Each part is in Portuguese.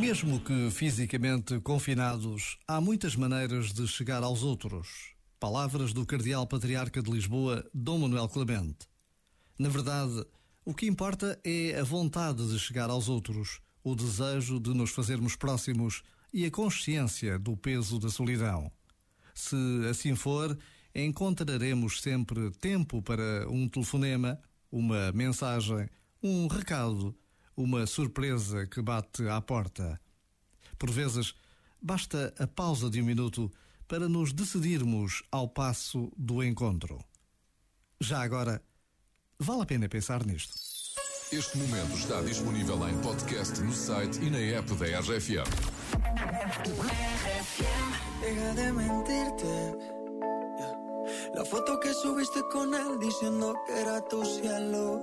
Mesmo que fisicamente confinados, há muitas maneiras de chegar aos outros. Palavras do Cardeal Patriarca de Lisboa, Dom Manuel Clemente. Na verdade, o que importa é a vontade de chegar aos outros, o desejo de nos fazermos próximos e a consciência do peso da solidão. Se assim for, encontraremos sempre tempo para um telefonema, uma mensagem, um recado uma surpresa que bate à porta. Por vezes, basta a pausa de um minuto para nos decidirmos ao passo do encontro. Já agora, vale a pena pensar nisto. Este momento está disponível em podcast no site e na app da RFM. Deja de mentirte. La foto que subiste con él diciendo que era tu cielo.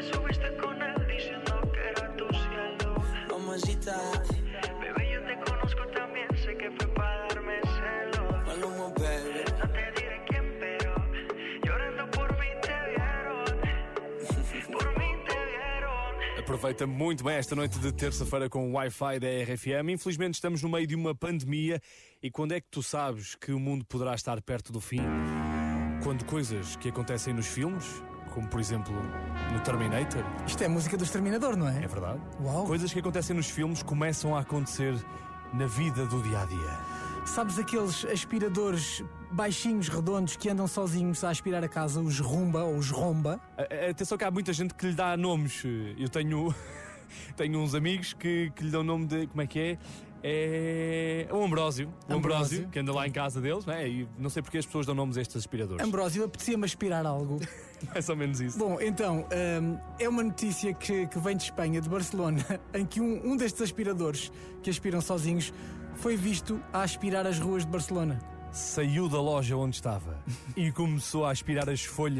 Subiste con él diciendo que era tu cielo. Mamacita, Bebé, yo te conozco también, sé que fue para darme celos. Maluma, baby. No te diré quién, pero llorando por mí te vieron. Por mí te vieron. Aproveita muito bem esta noite de terça-feira com o Wi-Fi da RFM. Infelizmente estamos no meio de uma pandemia e quando é que tu sabes que o mundo poderá estar perto do fim? Quando coisas que acontecem nos filmes, como por exemplo no Terminator, Isto é música do Exterminador, não é? é verdade? Uau. Coisas que acontecem nos filmes começam a acontecer na vida do dia a dia. Sabes aqueles aspiradores baixinhos, redondos, que andam sozinhos a aspirar a casa, os rumba ou os romba? A- Atenção que há muita gente que lhe dá nomes. Eu tenho, tenho uns amigos que, que lhe dão nome de. Como é que é? É. O Ambrósio. O Ambrósio, Ambrósio. que anda lá em casa deles, né? E não sei porque as pessoas dão nomes a estes aspiradores. Ambrósio, apetecia-me aspirar algo. Mais ou menos isso. Bom, então, hum, é uma notícia que, que vem de Espanha, de Barcelona, em que um, um destes aspiradores, que aspiram sozinhos, foi visto a aspirar as ruas de Barcelona. Saiu da loja onde estava e começou a aspirar as folhas